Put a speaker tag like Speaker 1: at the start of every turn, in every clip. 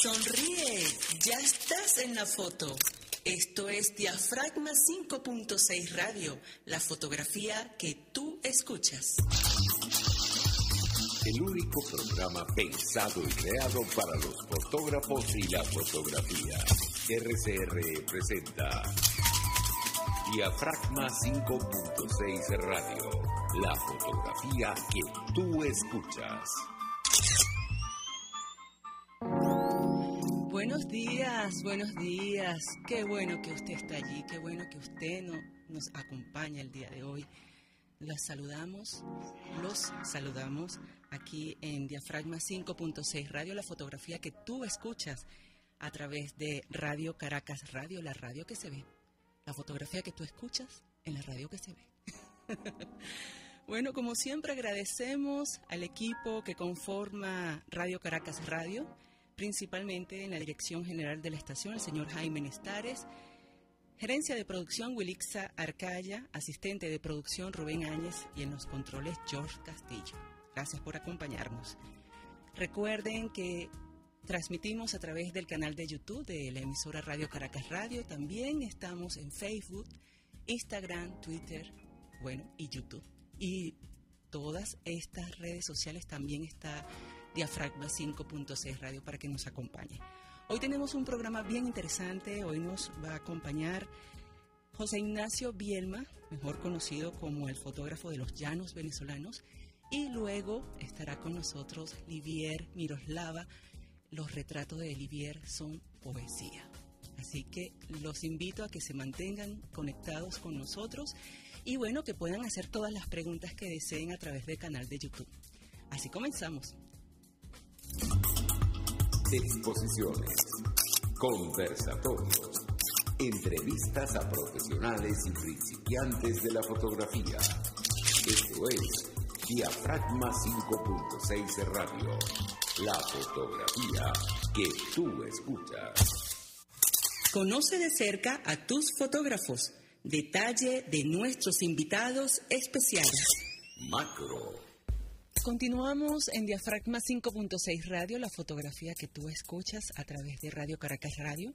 Speaker 1: Sonríe, ya estás en la foto. Esto es Diafragma 5.6 Radio, la fotografía que tú escuchas.
Speaker 2: El único programa pensado y creado para los fotógrafos y la fotografía. RCR presenta Diafragma 5.6 Radio, la fotografía que tú escuchas.
Speaker 1: Buenos días, buenos días. Qué bueno que usted está allí, qué bueno que usted no, nos acompaña el día de hoy. Las saludamos, los saludamos aquí en Diafragma 5.6 Radio, la fotografía que tú escuchas a través de Radio Caracas Radio, la radio que se ve. La fotografía que tú escuchas en la radio que se ve. bueno, como siempre agradecemos al equipo que conforma Radio Caracas Radio principalmente en la dirección general de la estación, el señor Jaime Nestares, gerencia de producción Wilixa Arcaya, asistente de producción Rubén Áñez y en los controles George Castillo. Gracias por acompañarnos. Recuerden que transmitimos a través del canal de YouTube de la emisora Radio Caracas Radio. También estamos en Facebook, Instagram, Twitter, bueno, y YouTube. Y todas estas redes sociales también está Diafragma 5.6 Radio para que nos acompañe. Hoy tenemos un programa bien interesante, hoy nos va a acompañar José Ignacio Bielma, mejor conocido como el fotógrafo de los llanos venezolanos, y luego estará con nosotros Livier Miroslava. Los retratos de Livier son poesía. Así que los invito a que se mantengan conectados con nosotros y bueno, que puedan hacer todas las preguntas que deseen a través del canal de YouTube. Así comenzamos.
Speaker 2: Exposiciones, conversatorios, entrevistas a profesionales y principiantes de la fotografía. Esto es Diafragma 5.6 Radio, la fotografía que tú escuchas.
Speaker 1: Conoce de cerca a tus fotógrafos. Detalle de nuestros invitados especiales.
Speaker 2: Macro
Speaker 1: Continuamos en Diafragma 5.6 Radio, la fotografía que tú escuchas a través de Radio Caracas Radio.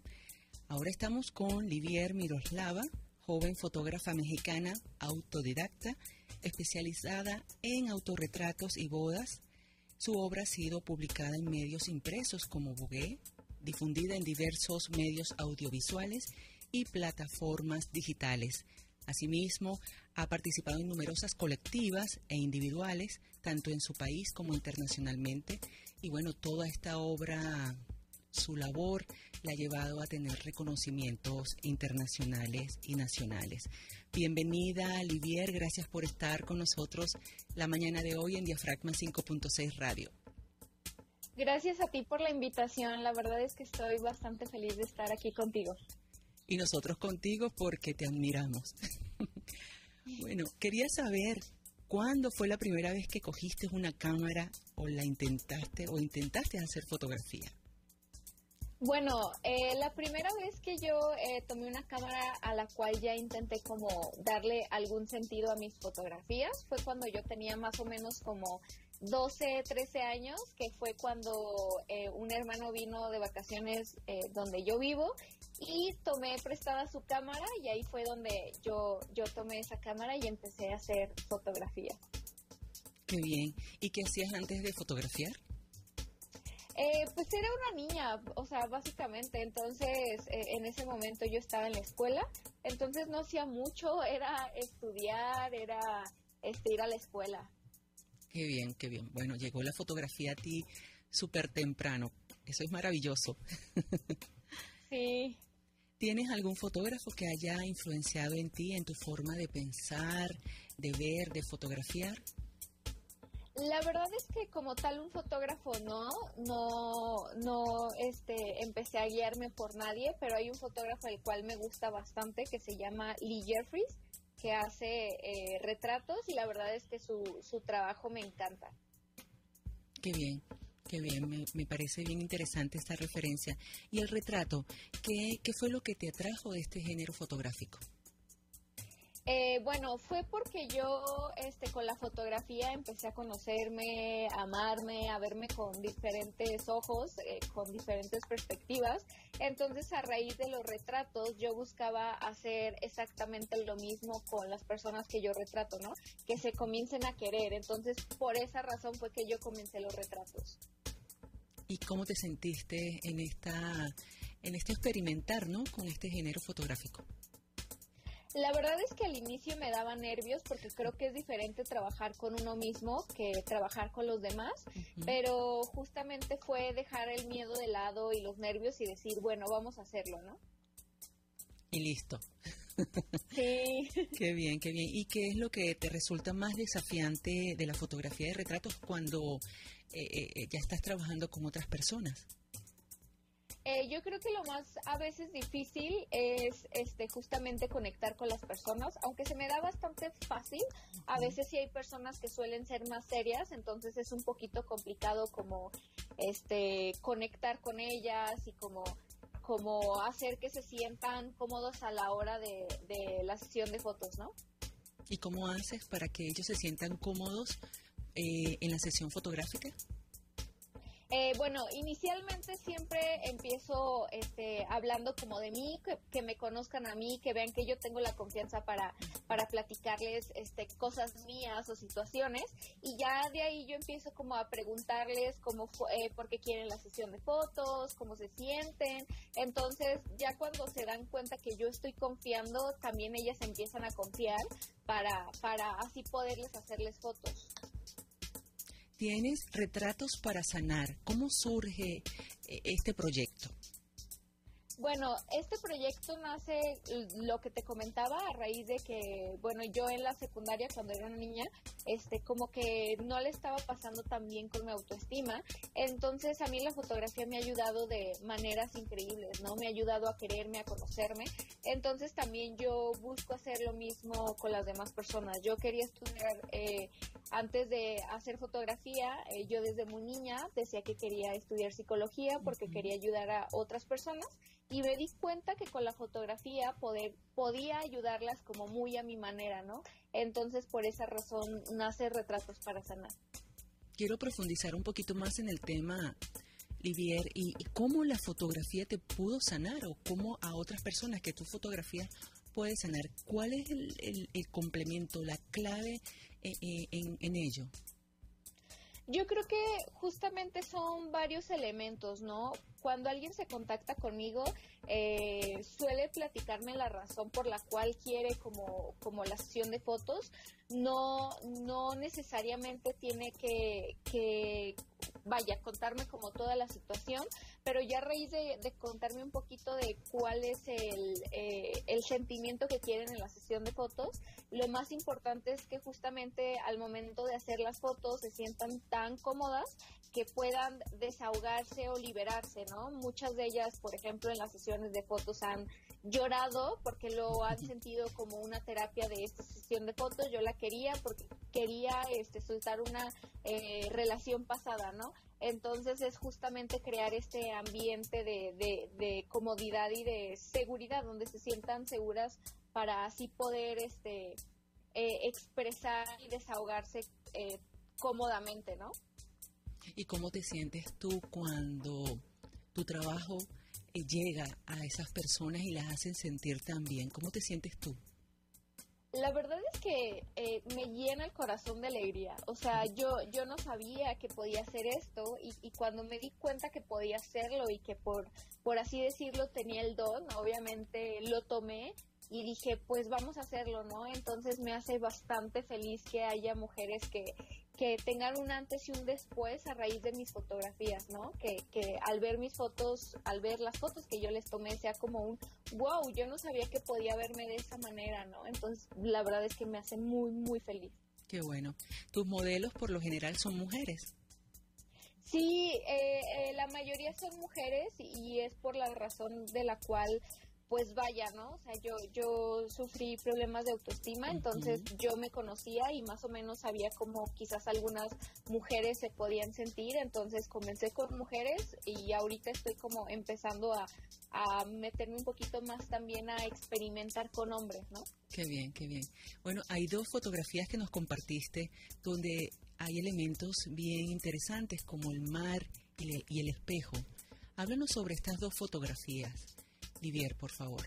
Speaker 1: Ahora estamos con Livier Miroslava, joven fotógrafa mexicana autodidacta, especializada en autorretratos y bodas. Su obra ha sido publicada en medios impresos como Vogue, difundida en diversos medios audiovisuales y plataformas digitales. Asimismo, ha participado en numerosas colectivas e individuales, tanto en su país como internacionalmente. Y bueno, toda esta obra, su labor, la ha llevado a tener reconocimientos internacionales y nacionales. Bienvenida, Olivier, gracias por estar con nosotros la mañana de hoy en Diafragma 5.6 Radio.
Speaker 3: Gracias a ti por la invitación, la verdad es que estoy bastante feliz de estar aquí contigo.
Speaker 1: Y nosotros contigo porque te admiramos. Bueno, quería saber cuándo fue la primera vez que cogiste una cámara o la intentaste o intentaste hacer fotografía.
Speaker 3: Bueno, eh, la primera vez que yo eh, tomé una cámara a la cual ya intenté como darle algún sentido a mis fotografías fue cuando yo tenía más o menos como 12, 13 años, que fue cuando eh, un hermano vino de vacaciones donde yo vivo y tomé prestada su cámara y ahí fue donde yo, yo tomé esa cámara y empecé a hacer fotografía.
Speaker 1: Qué bien. ¿Y qué hacías antes de fotografiar?
Speaker 3: Eh, pues era una niña, o sea, básicamente, entonces eh, en ese momento yo estaba en la escuela, entonces no hacía mucho, era estudiar, era este, ir a la escuela.
Speaker 1: Qué bien, qué bien. Bueno, llegó la fotografía a ti súper temprano, eso es maravilloso.
Speaker 3: Sí.
Speaker 1: ¿Tienes algún fotógrafo que haya influenciado en ti, en tu forma de pensar, de ver, de fotografiar?
Speaker 3: La verdad es que como tal un fotógrafo no, no, no, este, empecé a guiarme por nadie, pero hay un fotógrafo el cual me gusta bastante que se llama Lee Jeffries, que hace eh, retratos y la verdad es que su, su trabajo me encanta.
Speaker 1: Qué bien qué bien, me, parece bien interesante esta referencia. Y el retrato, ¿qué, ¿qué fue lo que te atrajo de este género fotográfico?
Speaker 3: Eh, bueno, fue porque yo este, con la fotografía empecé a conocerme, a amarme, a verme con diferentes ojos, eh, con diferentes perspectivas. Entonces, a raíz de los retratos, yo buscaba hacer exactamente lo mismo con las personas que yo retrato, ¿no? Que se comiencen a querer. Entonces, por esa razón fue que yo comencé los retratos.
Speaker 1: ¿Y cómo te sentiste en esta, en este experimentar, ¿no? Con este género fotográfico.
Speaker 3: La verdad es que al inicio me daba nervios porque creo que es diferente trabajar con uno mismo que trabajar con los demás, pero justamente fue dejar el miedo de lado y los nervios y decir, bueno, vamos a hacerlo, ¿no?
Speaker 1: Y listo.
Speaker 3: Sí.
Speaker 1: qué bien, qué bien. ¿Y qué es lo que te resulta más desafiante de la fotografía de retratos cuando eh, eh, eh, ya estás trabajando con otras personas?
Speaker 3: Eh, yo creo que lo más a veces difícil es este justamente conectar con las personas, aunque se me da bastante fácil, a veces sí hay personas que suelen ser más serias, entonces es un poquito complicado como este conectar con ellas y como como hacer que se sientan cómodos a la hora de, la sesión de fotos, ¿no?
Speaker 1: ¿Y cómo haces para que ellos se sientan cómodos eh, en la sesión fotográfica?
Speaker 3: Eh, bueno, inicialmente siempre empiezo este, hablando como de mí, que, me conozcan a mí, que vean que yo tengo la confianza para, para platicarles este, cosas mías o situaciones y ya de ahí yo empiezo como a preguntarles cómo eh, por qué quieren la sesión de fotos, cómo se sienten. Entonces ya cuando se dan cuenta que yo estoy confiando, también ellas empiezan a confiar para, para así poderles hacerles fotos
Speaker 1: tienes retratos para sanar. ¿Cómo surge eh, este proyecto?
Speaker 3: Bueno, este proyecto nace, lo que te comentaba, a raíz de que, bueno, yo en la secundaria, cuando era una niña, este, como que no le estaba pasando tan bien con mi autoestima. Entonces, a mí la fotografía me ha ayudado de maneras increíbles, ¿no? Me ha ayudado a quererme, a conocerme. Entonces, también yo busco hacer lo mismo con las demás personas. Yo quería estudiar, eh, antes de hacer fotografía, eh, yo desde muy niña decía que quería estudiar psicología porque quería ayudar a otras personas y me di cuenta que con la fotografía poder, podía ayudarlas como muy a mi manera, ¿no? Entonces por esa razón nace Retratos para Sanar.
Speaker 1: Quiero profundizar un poquito más en el tema, Livier, y, cómo la fotografía te pudo sanar o cómo a otras personas que tu fotografía puede sanar. ¿Cuál es el, complemento, la clave eh, eh, en, en ello?
Speaker 3: Yo creo que justamente son varios elementos, ¿no? Cuando alguien se contacta conmigo, eh, suele platicarme la razón por la cual quiere como, como la sesión de fotos. No, no necesariamente tiene que, que vaya, contarme como toda la situación, pero ya a raíz de, contarme un poquito de cuál es el, eh, el sentimiento que quieren en la sesión de fotos, lo más importante es que justamente al momento de hacer las fotos se sientan tan cómodas que puedan desahogarse o liberarse, ¿no? Muchas de ellas, por ejemplo, en las sesiones de fotos han llorado porque lo han sentido como una terapia de esta sesión de fotos. Yo la quería porque quería este, soltar una eh, relación pasada, ¿no? Entonces es justamente crear este ambiente de, de, comodidad y de seguridad, donde se sientan seguras para así poder este, eh, expresar y desahogarse eh, cómodamente, ¿no?
Speaker 1: ¿Y cómo te sientes tú cuando tu trabajo llega a esas personas y las hacen sentir tan bien? ¿Cómo te sientes tú?
Speaker 3: La verdad es que eh, me llena el corazón de alegría. O sea, yo, yo no sabía que podía hacer esto y, y, cuando me di cuenta que podía hacerlo y que por, por así decirlo tenía el don, obviamente lo tomé y dije, pues vamos a hacerlo, ¿no? Entonces me hace bastante feliz que haya mujeres que, que tengan un antes y un después a raíz de mis fotografías, ¿no? Que, que al ver mis fotos, al ver las fotos que yo les tomé, sea como un, wow, yo no sabía que podía verme de esa manera, ¿no? Entonces, la verdad es que me hace muy, muy feliz.
Speaker 1: Qué bueno. ¿Tus modelos por lo general son mujeres?
Speaker 3: Sí, eh, eh, la mayoría son mujeres y es por la razón de la cual pues vaya, ¿no? O sea, yo, yo sufrí problemas de autoestima, entonces yo me conocía y más o menos sabía cómo quizás algunas mujeres se podían sentir, entonces comencé con mujeres y ahorita estoy como empezando a, a meterme un poquito más también a experimentar con hombres, ¿no?
Speaker 1: Qué bien, qué bien. Bueno, hay dos fotografías que nos compartiste donde hay elementos bien interesantes como el mar y el, y el espejo. Háblanos sobre estas dos fotografías. Por favor.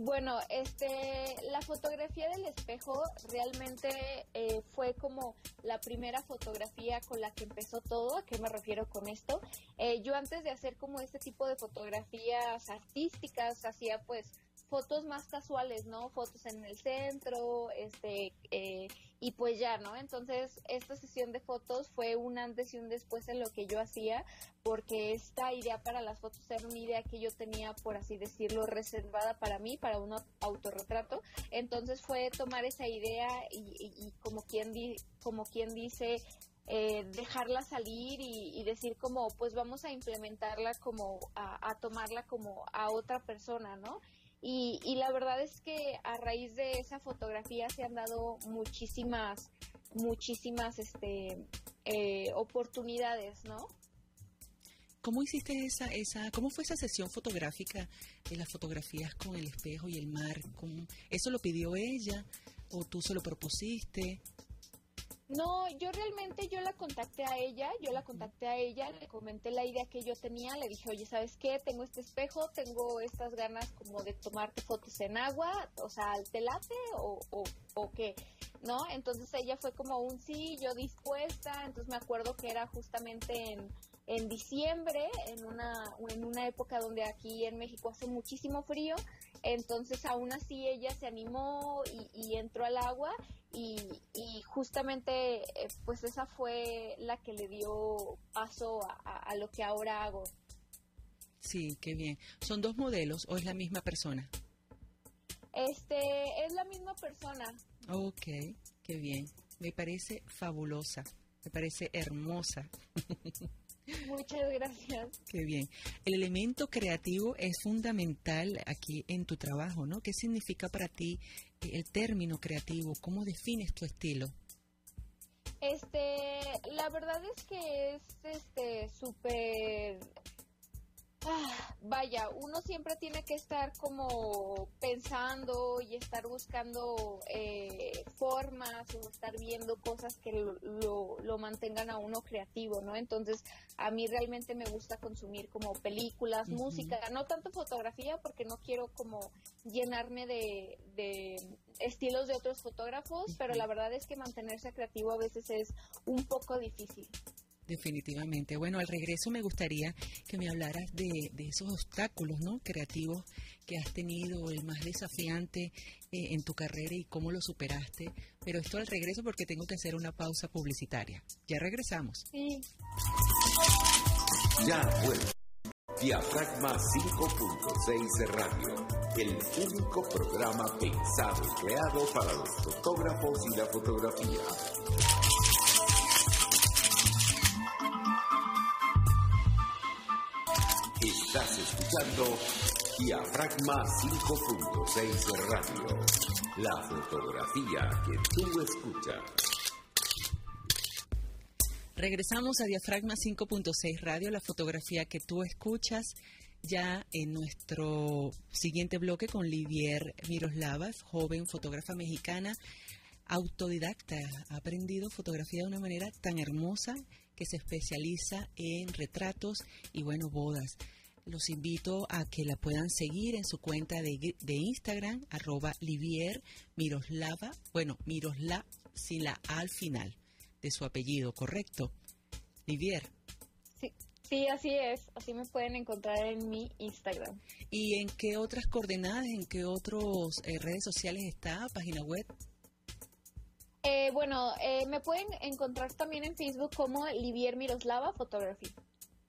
Speaker 3: Bueno, este, la fotografía del espejo realmente eh, fue como la primera fotografía con la que empezó todo. ¿A qué me refiero con esto? Eh, yo antes de hacer como este tipo de fotografías artísticas hacía pues fotos más casuales, ¿no? Fotos en el centro, este, eh, y pues ya, ¿no? Entonces, esta sesión de fotos fue un antes y un después en lo que yo hacía, porque esta idea para las fotos era una idea que yo tenía, por así decirlo, reservada para mí, para un autorretrato. Entonces fue tomar esa idea y, como, quien di, como quien dice, eh, dejarla salir y, decir como pues vamos a implementarla como a, a, tomarla como a otra persona, ¿no? Y, y la verdad es que a raíz de esa fotografía se han dado muchísimas, muchísimas este, eh, oportunidades, ¿no?
Speaker 1: ¿Cómo hiciste esa, esa, cómo fue esa sesión fotográfica de las fotografías con el espejo y el mar? ¿Eso lo pidió ella o tú se lo propusiste?
Speaker 3: No, yo realmente yo la contacté a ella, yo la contacté a ella, le comenté la idea que yo tenía, le dije, oye, ¿sabes qué? Tengo este espejo, tengo estas ganas como de tomarte fotos en agua, o sea, ¿te late o, o, o qué? ¿No? Entonces ella fue como un sí, yo dispuesta, entonces me acuerdo que era justamente en, en diciembre, en una, en una época donde aquí en México hace muchísimo frío, entonces aún así ella se animó y, y entró al agua y, y justamente eh, pues esa fue la que le dio paso a, lo que ahora hago.
Speaker 1: Sí, qué bien. ¿Son dos modelos o es la misma persona?
Speaker 3: Este, es la misma persona.
Speaker 1: Ok, qué bien. Me parece fabulosa, me parece hermosa.
Speaker 3: Muchas gracias.
Speaker 1: Qué bien. El elemento creativo es fundamental aquí en tu trabajo, ¿no? ¿Qué significa para ti el término creativo? ¿Cómo defines tu estilo?
Speaker 3: Este, la verdad es que es este súper Ah, vaya, uno siempre tiene que estar como pensando y estar buscando eh, formas o estar viendo cosas que lo, lo, mantengan a uno creativo, ¿no? Entonces, a mí realmente me gusta consumir como películas, música, no tanto fotografía porque no quiero como llenarme de, de estilos de otros fotógrafos, pero la verdad es que mantenerse creativo a veces es un poco difícil.
Speaker 1: Definitivamente. Bueno, al regreso me gustaría que me hablaras de, esos obstáculos ¿no? creativos que has tenido, el más desafiante eh, en tu carrera y cómo lo superaste. Pero esto al regreso porque tengo que hacer una pausa publicitaria. Ya regresamos.
Speaker 3: Sí.
Speaker 2: Ya vuelve. Diafragma 5.6 Radio, el único programa pensado y creado para los fotógrafos y la fotografía. Estás escuchando Diafragma 5.6 Radio, la fotografía que tú escuchas.
Speaker 1: Regresamos a Diafragma 5.6 Radio, la fotografía que tú escuchas ya en nuestro siguiente bloque con Livier Miroslava, joven fotógrafa mexicana, autodidacta, ha aprendido fotografía de una manera tan hermosa que se especializa en retratos y bueno, bodas los invito a que la puedan seguir en su cuenta de, Instagram, arroba Livier Miroslava, bueno, Miroslav sin la A al final de su apellido, ¿correcto? Livier.
Speaker 3: Sí, sí, así es, así me pueden encontrar en mi Instagram.
Speaker 1: ¿Y en qué otras coordenadas, en qué otras eh, redes sociales está, página web?
Speaker 3: Eh, bueno, eh, me pueden encontrar también en Facebook como Livier Miroslava Photography.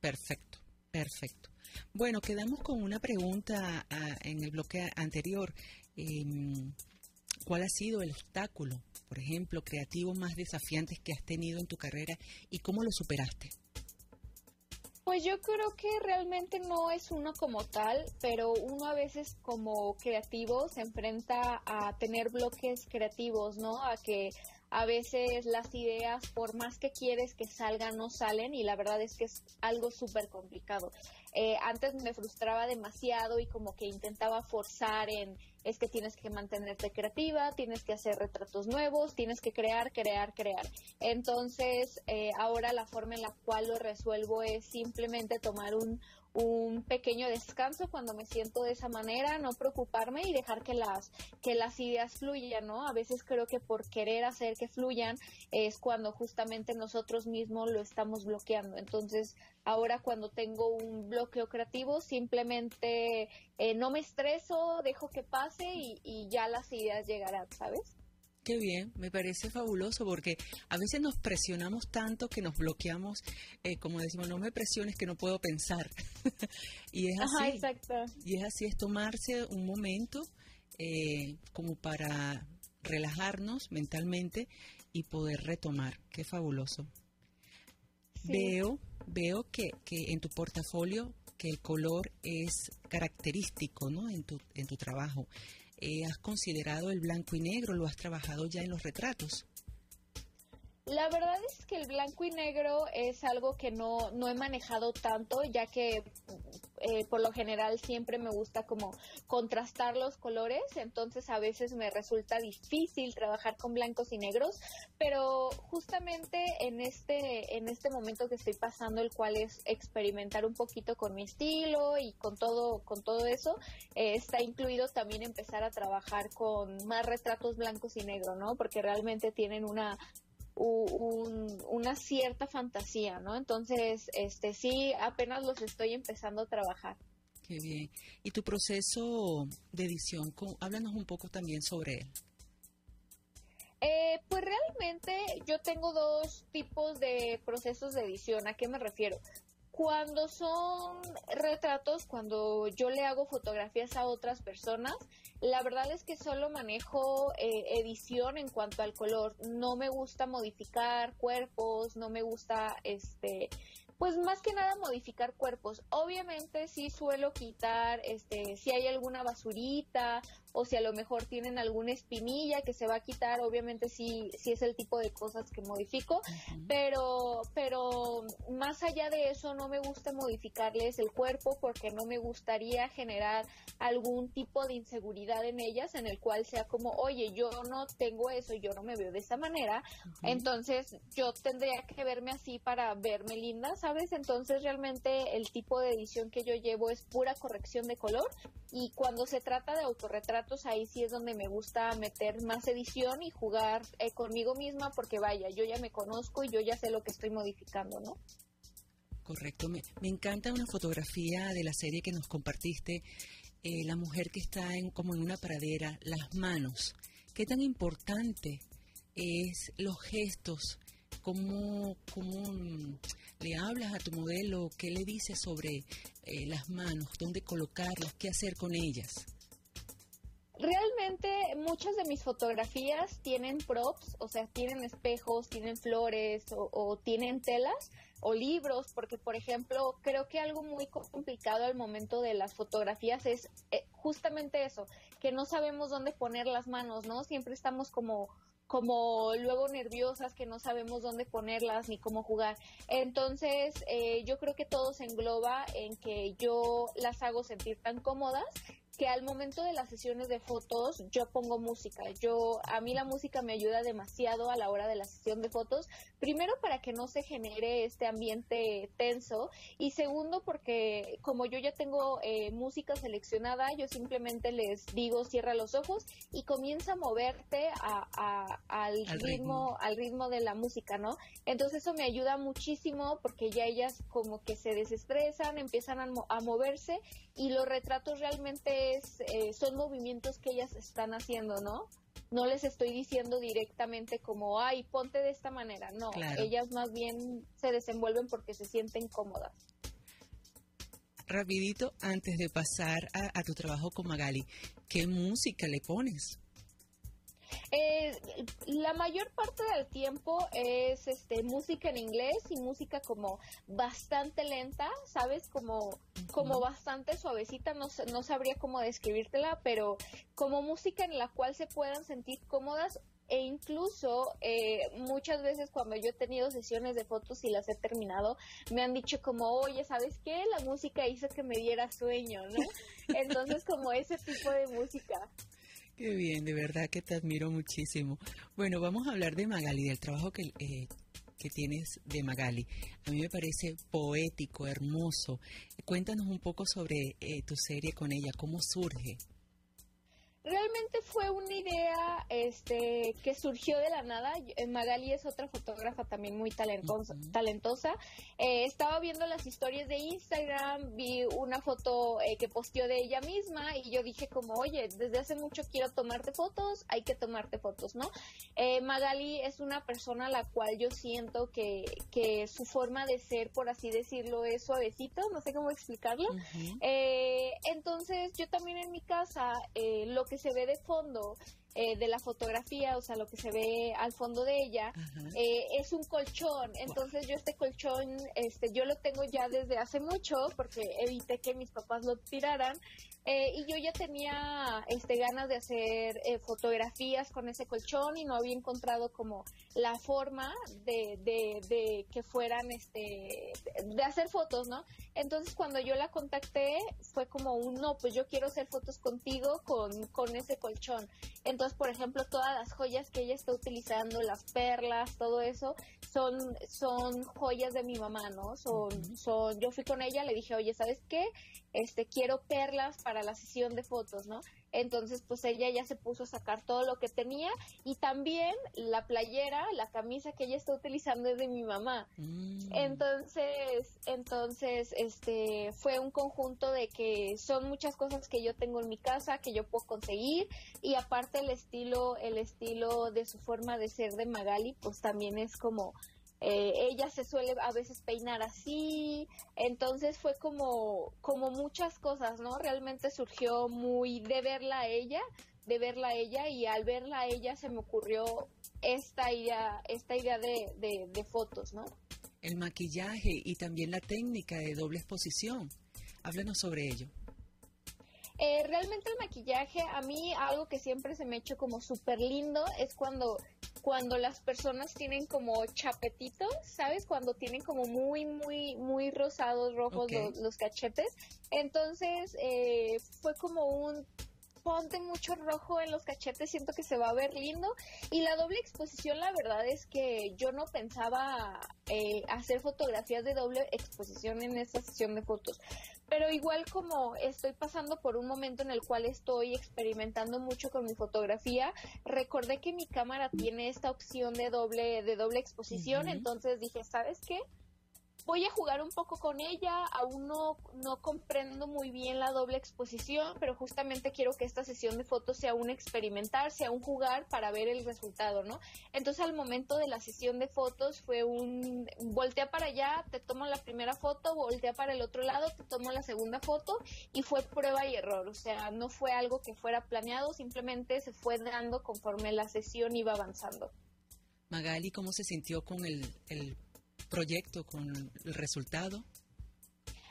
Speaker 1: Perfecto, perfecto. Bueno, quedamos con una pregunta ah, en el bloque anterior. Em, ¿Cuál ha sido el obstáculo, por ejemplo, creativo más desafiante que has tenido en tu carrera y cómo lo superaste?
Speaker 3: Pues yo creo que realmente no es uno como tal, pero uno a veces como creativo se enfrenta a tener bloques creativos, ¿no? A que a veces las ideas, por más que quieres que salgan, no salen y la verdad es que es algo súper complicado. Eh, antes me frustraba demasiado y como que intentaba forzar en es que tienes que mantenerte creativa, tienes que hacer retratos nuevos, tienes que crear, crear, crear. Entonces, eh, ahora la forma en la cual lo resuelvo es simplemente tomar un, un pequeño descanso cuando me siento de esa manera, no preocuparme y dejar que las que las ideas fluyan, ¿no? A veces creo que por querer hacer que fluyan es cuando justamente nosotros mismos lo estamos bloqueando. Entonces, ahora cuando tengo un bloqueo creativo, simplemente eh, no me estreso, dejo que pase y, y ya las ideas llegarán, ¿sabes?
Speaker 1: Qué bien, me parece fabuloso porque a veces nos presionamos tanto que nos bloqueamos, eh, como decimos, no me presiones que no puedo pensar. y es así.
Speaker 3: exacto.
Speaker 1: Y es así, es tomarse un momento eh, como para relajarnos mentalmente y poder retomar. Qué fabuloso. Veo, veo que, que en tu portafolio que el color es característico, ¿no? En tu, en tu trabajo. Eh, ¿Has considerado el blanco y negro? ¿Lo has trabajado ya en los retratos?
Speaker 3: La verdad es que el blanco y negro es algo que no, no he manejado tanto, ya que eh, por lo general siempre me gusta como contrastar los colores, entonces a veces me resulta difícil trabajar con blancos y negros, pero justamente en este, en este momento que estoy pasando, el cual es experimentar un poquito con mi estilo y con todo, con todo eso, eh, está incluido también empezar a trabajar con más retratos blancos y negros, ¿no? Porque realmente tienen una una cierta fantasía, ¿no? Entonces, este sí, apenas los estoy empezando a trabajar.
Speaker 1: Qué bien. ¿Y tu proceso de edición? Háblanos un poco también sobre él.
Speaker 3: Eh, pues realmente yo tengo dos tipos de procesos de edición. ¿A qué me refiero? Cuando son retratos, cuando yo le hago fotografías a otras personas, la verdad es que solo manejo eh, edición en cuanto al color. No me gusta modificar cuerpos, no me gusta este pues más que nada modificar cuerpos. Obviamente sí suelo quitar, este, si hay alguna basurita o si a lo mejor tienen alguna espinilla que se va a quitar, obviamente sí, sí es el tipo de cosas que modifico, pero, pero más allá de eso no me gusta modificarles el cuerpo porque no me gustaría generar algún tipo de inseguridad en ellas en el cual sea como, oye, yo no tengo eso, yo no me veo de esa manera, entonces yo tendría que verme así para verme linda, ¿sabes? Entonces realmente el tipo de edición que yo llevo es pura corrección de color y cuando se trata de ahí sí es donde me gusta meter más edición y jugar eh, conmigo misma porque vaya, yo ya me conozco y yo ya sé lo que estoy modificando, ¿no?
Speaker 1: Correcto, me, encanta una fotografía de la serie que nos compartiste, eh, la mujer que está en, como en una pradera, las manos. ¿Qué tan importante es los gestos ¿Cómo, cómo mm, le hablas a tu modelo? ¿Qué le dices sobre eh, las manos? ¿Dónde colocarlas? ¿Qué hacer con ellas?
Speaker 3: Realmente muchas de mis fotografías tienen props, o sea, tienen espejos, tienen flores o, tienen telas o libros, porque por ejemplo, creo que algo muy complicado al momento de las fotografías es eh, justamente eso, que no sabemos dónde poner las manos, ¿no? Siempre estamos como como luego nerviosas que no sabemos dónde ponerlas ni cómo jugar. Entonces, eh, yo creo que todo se engloba en que yo las hago sentir tan cómodas que al momento de las sesiones de fotos yo pongo música. Yo a mí la música me ayuda demasiado a la hora de la sesión de fotos. Primero para que no se genere este ambiente tenso y segundo porque como yo ya tengo eh, música seleccionada, yo simplemente les digo cierra los ojos y comienza a moverte al, ritmo, al ritmo de la música, ¿no? Entonces eso me ayuda muchísimo porque ya ellas como que se desestresan, empiezan a, a moverse y los retratos realmente eh, son movimientos que ellas están haciendo, ¿no? No les estoy diciendo directamente como, ay, ponte de esta manera. No, ellas más bien se desenvuelven porque se sienten cómodas.
Speaker 1: Rapidito, antes de pasar a, tu trabajo con Magali, ¿qué música le pones?
Speaker 3: Eh, la mayor parte del tiempo es este música en inglés y música como bastante lenta, ¿sabes? Como, como bastante suavecita, no, no sabría cómo describírtela, pero como música en la cual se puedan sentir cómodas e incluso eh, muchas veces cuando yo he tenido sesiones de fotos y las he terminado, me han dicho como, oye, ¿sabes qué? La música hizo que me diera sueño, ¿no? Entonces como ese tipo de música.
Speaker 1: Qué bien, de verdad que te admiro muchísimo. Bueno, vamos a hablar de Magali, del trabajo que, eh, que tienes de Magali. A mí me parece poético, hermoso. Cuéntanos un poco sobre eh, tu serie con ella, cómo surge
Speaker 3: realmente fue una idea este que surgió de la nada. Eh, Magali es otra fotógrafa también muy talentosa. talentosa. Eh, estaba viendo las historias de Instagram, vi una foto eh, que posteó de ella misma y yo dije como, oye, desde hace mucho quiero tomarte fotos, hay que tomarte fotos, ¿no? Magali es una persona a la cual yo siento que, que su forma de ser, por así decirlo, es suavecito, no sé cómo explicarlo. entonces yo también en mi casa lo que se ve de fondo eh, de la fotografía, o sea, lo que se ve al fondo de ella, eh, es un colchón. Entonces yo este colchón, este, yo lo tengo ya desde hace mucho porque evité que mis papás lo tiraran. Eh, y yo ya tenía este, ganas de hacer fotografías con ese colchón y no había encontrado como la forma de, de, de, que fueran, este, de hacer fotos, ¿no? Entonces cuando yo la contacté fue como un, no, pues yo quiero hacer fotos contigo con, con ese colchón. Entonces, por ejemplo, todas las joyas que ella está utilizando, las perlas, todo eso, son, son joyas de mi mamá, ¿no? Son, son, yo fui con ella, le dije, oye, ¿sabes qué? Este, quiero perlas para la sesión de fotos, ¿no? Entonces, pues ella ya se puso a sacar todo lo que tenía y también la playera, la camisa que ella está utilizando es de mi mamá. Mm. Entonces, entonces, este, fue un conjunto de que son muchas cosas que yo tengo en mi casa, que yo puedo conseguir y aparte el estilo, el estilo de su forma de ser de Magali, pues también es como eh, ella se suele a veces peinar así, entonces fue como, como muchas cosas, ¿no? Realmente surgió muy de verla a ella, de verla a ella y al verla a ella se me ocurrió esta idea, esta idea de, de, fotos, ¿no?
Speaker 1: El maquillaje y también la técnica de doble exposición. Háblanos sobre ello.
Speaker 3: Eh, realmente el maquillaje, a mí algo que siempre se me ha hecho como súper lindo es cuando cuando las personas tienen como chapetitos, ¿sabes? Cuando tienen como muy, muy, muy rosados, rojos los, cachetes. Entonces, eh, fue como un ponte mucho rojo en los cachetes, siento que se va a ver lindo. Y la doble exposición, la verdad es que yo no pensaba eh, hacer fotografías de doble exposición en esta sesión de fotos. Pero igual como estoy pasando por un momento en el cual estoy experimentando mucho con mi fotografía, recordé que mi cámara tiene esta opción de doble, de doble exposición, entonces dije, ¿sabes qué? Voy a jugar un poco con ella, aún no, no comprendo muy bien la doble exposición, pero justamente quiero que esta sesión de fotos sea un experimentar, sea un jugar para ver el resultado, ¿no? Entonces al momento de la sesión de fotos fue un voltea para allá, te tomo la primera foto, voltea para el otro lado, te tomo la segunda foto y fue prueba y error, o sea, no fue algo que fuera planeado, simplemente se fue dando conforme la sesión iba avanzando.
Speaker 1: Magali, ¿cómo se sintió con el, el proyecto, con el resultado?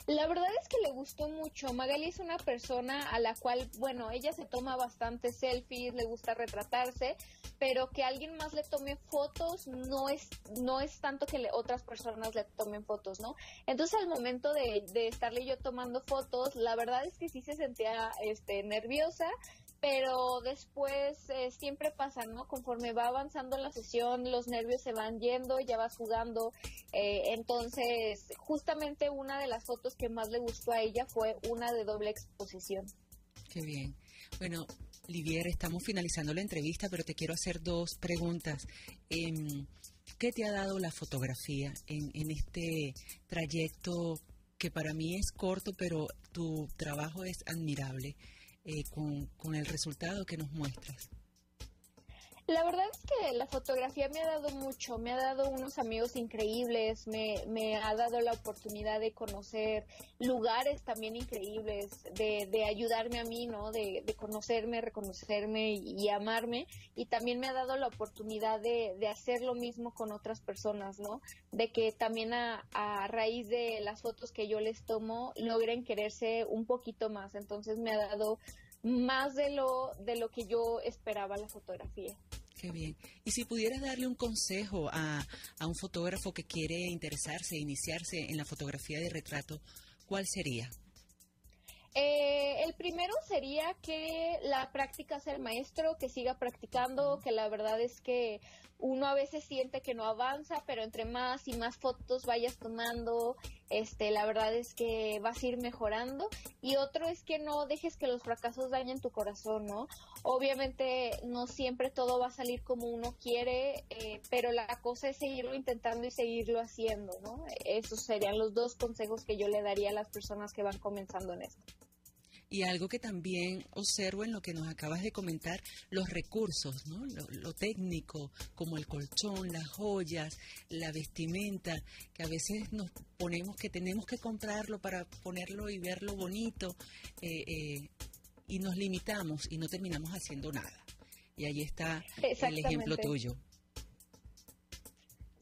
Speaker 3: La verdad es que le gustó mucho. Magali es una persona a la cual, bueno, ella se toma bastante selfies, le gusta retratarse, pero que alguien más le tome fotos no es no es tanto que le, otras personas le tomen fotos, ¿no? Entonces al momento de, de estarle yo tomando fotos, la verdad es que sí se sentía este nerviosa, pero después eh, siempre pasa, ¿no? Conforme va avanzando la sesión, los nervios se van yendo, ya vas jugando. Eh, entonces, justamente una de las fotos que más le gustó a ella fue una de doble exposición.
Speaker 1: Qué bien. Bueno, Livier, estamos finalizando la entrevista, pero te quiero hacer dos preguntas. Em, ¿Qué te ha dado la fotografía en, en este trayecto que para mí es corto, pero tu trabajo es admirable? Eh, con, el resultado que nos muestras?
Speaker 3: La verdad es que la fotografía me ha dado mucho, me ha dado unos amigos increíbles, me, me ha dado la oportunidad de conocer lugares también increíbles, de, de ayudarme a mí, ¿no? De, de conocerme, reconocerme y, amarme. Y también me ha dado la oportunidad de, de hacer lo mismo con otras personas, ¿no? De que también a, a raíz de las fotos que yo les tomo logren quererse un poquito más. Entonces me ha dado más de lo, de lo que yo esperaba la fotografía.
Speaker 1: Qué bien. Y si pudieras darle un consejo a, a un fotógrafo que quiere interesarse, iniciarse en la fotografía de retrato, ¿cuál sería?
Speaker 3: Eh, el primero sería que la práctica sea el maestro, que siga practicando, que la verdad es que uno a veces siente que no avanza, pero entre más y más fotos vayas tomando, este, la verdad es que vas a ir mejorando. Y otro es que no dejes que los fracasos dañen tu corazón, ¿no? Obviamente no siempre todo va a salir como uno quiere, eh, pero la cosa es seguirlo intentando y seguirlo haciendo, ¿no? Esos serían los dos consejos que yo le daría a las personas que van comenzando en esto.
Speaker 1: Y algo que también observo en lo que nos acabas de comentar, los recursos, ¿no? Lo, técnico, como el colchón, las joyas, la vestimenta, que a veces nos ponemos que tenemos que comprarlo para ponerlo y verlo bonito, eh, eh, y nos limitamos y no terminamos haciendo nada. Y ahí está el ejemplo tuyo.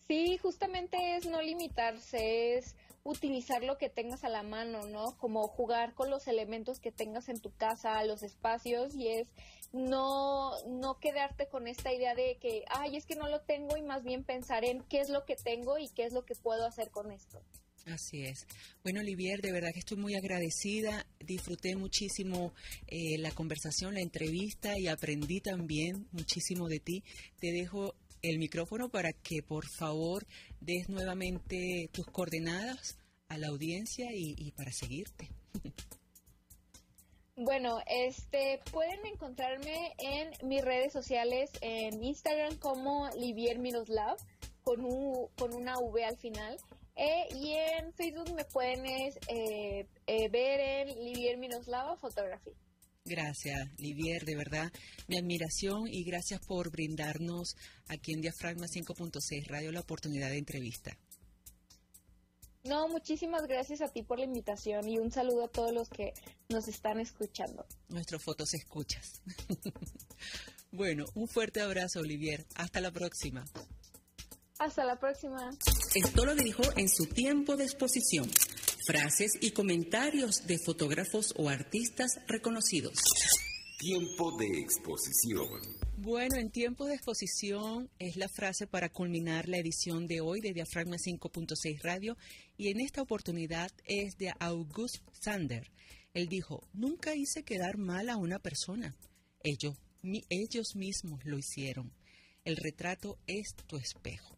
Speaker 3: Sí, justamente es no limitarse, es utilizar lo que tengas a la mano, ¿no? Como jugar con los elementos que tengas en tu casa, los espacios y es no no quedarte con esta idea de que, ay, es que no lo tengo y más bien pensar en qué es lo que tengo y qué es lo que puedo hacer con esto.
Speaker 1: Así es. Bueno, Olivier, de verdad que estoy muy agradecida. Disfruté muchísimo eh, la conversación, la entrevista y aprendí también muchísimo de ti. Te dejo el micrófono para que por favor des nuevamente tus coordenadas a la audiencia y, para seguirte.
Speaker 3: Bueno, este pueden encontrarme en mis redes sociales en Instagram como Livier Miroslav con con una V al final eh, y en Facebook me pueden eh, eh, ver en Livier Miroslava Photography.
Speaker 1: Gracias, Livier, de verdad, mi admiración y gracias por brindarnos aquí en Diafragma 5.6 Radio la oportunidad de entrevista.
Speaker 3: No, muchísimas gracias a ti por la invitación y un saludo a todos los que nos están escuchando.
Speaker 1: Nuestros fotos escuchas. bueno, un fuerte abrazo, Olivier. Hasta la próxima.
Speaker 3: Hasta la próxima.
Speaker 1: Esto lo dijo en su tiempo de exposición frases y comentarios de fotógrafos o artistas reconocidos.
Speaker 2: Tiempo de exposición.
Speaker 1: Bueno, en tiempo de exposición es la frase para culminar la edición de hoy de Diafragma 5.6 Radio y en esta oportunidad es de August Sander. Él dijo, nunca hice quedar mal a una persona. Ellos, ellos mismos lo hicieron. El retrato es tu espejo.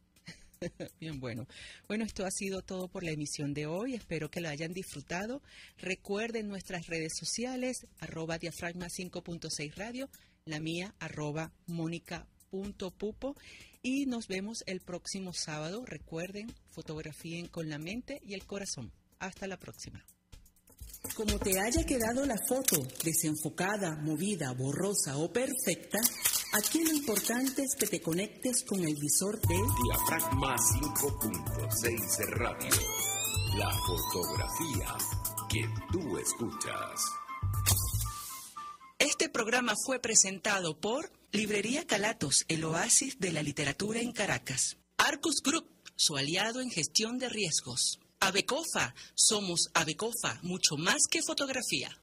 Speaker 1: Bien, bueno. Bueno, esto ha sido todo por la emisión de hoy. Espero que lo hayan disfrutado. Recuerden nuestras redes sociales, arroba diafragma 5.6 radio, la mía, arroba mónica.pupo. Y nos vemos el próximo sábado. Recuerden, fotografíen con la mente y el corazón. Hasta la próxima. Como te haya quedado la foto desenfocada, movida, borrosa o perfecta, Aquí lo importante es que te conectes con el visor de
Speaker 2: Diafragma 5.6 Radio. La fotografía que tú escuchas.
Speaker 1: Este programa fue presentado por Librería Calatos, el oasis de la literatura en Caracas. Arcus Group, su aliado en gestión de riesgos. Abecofa, somos Abecofa, mucho más que fotografía.